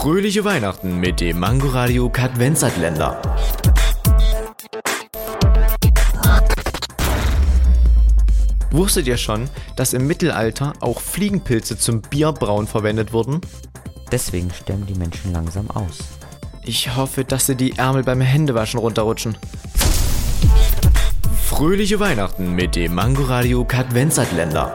Fröhliche Weihnachten mit dem Mangoradio Kadvenzatländer. Wusstet ihr schon, dass im Mittelalter auch Fliegenpilze zum Bierbrauen verwendet wurden? Deswegen sterben die Menschen langsam aus. Ich hoffe, dass sie die Ärmel beim Händewaschen runterrutschen. Fröhliche Weihnachten mit dem Mangoradio Kadvenzatländer.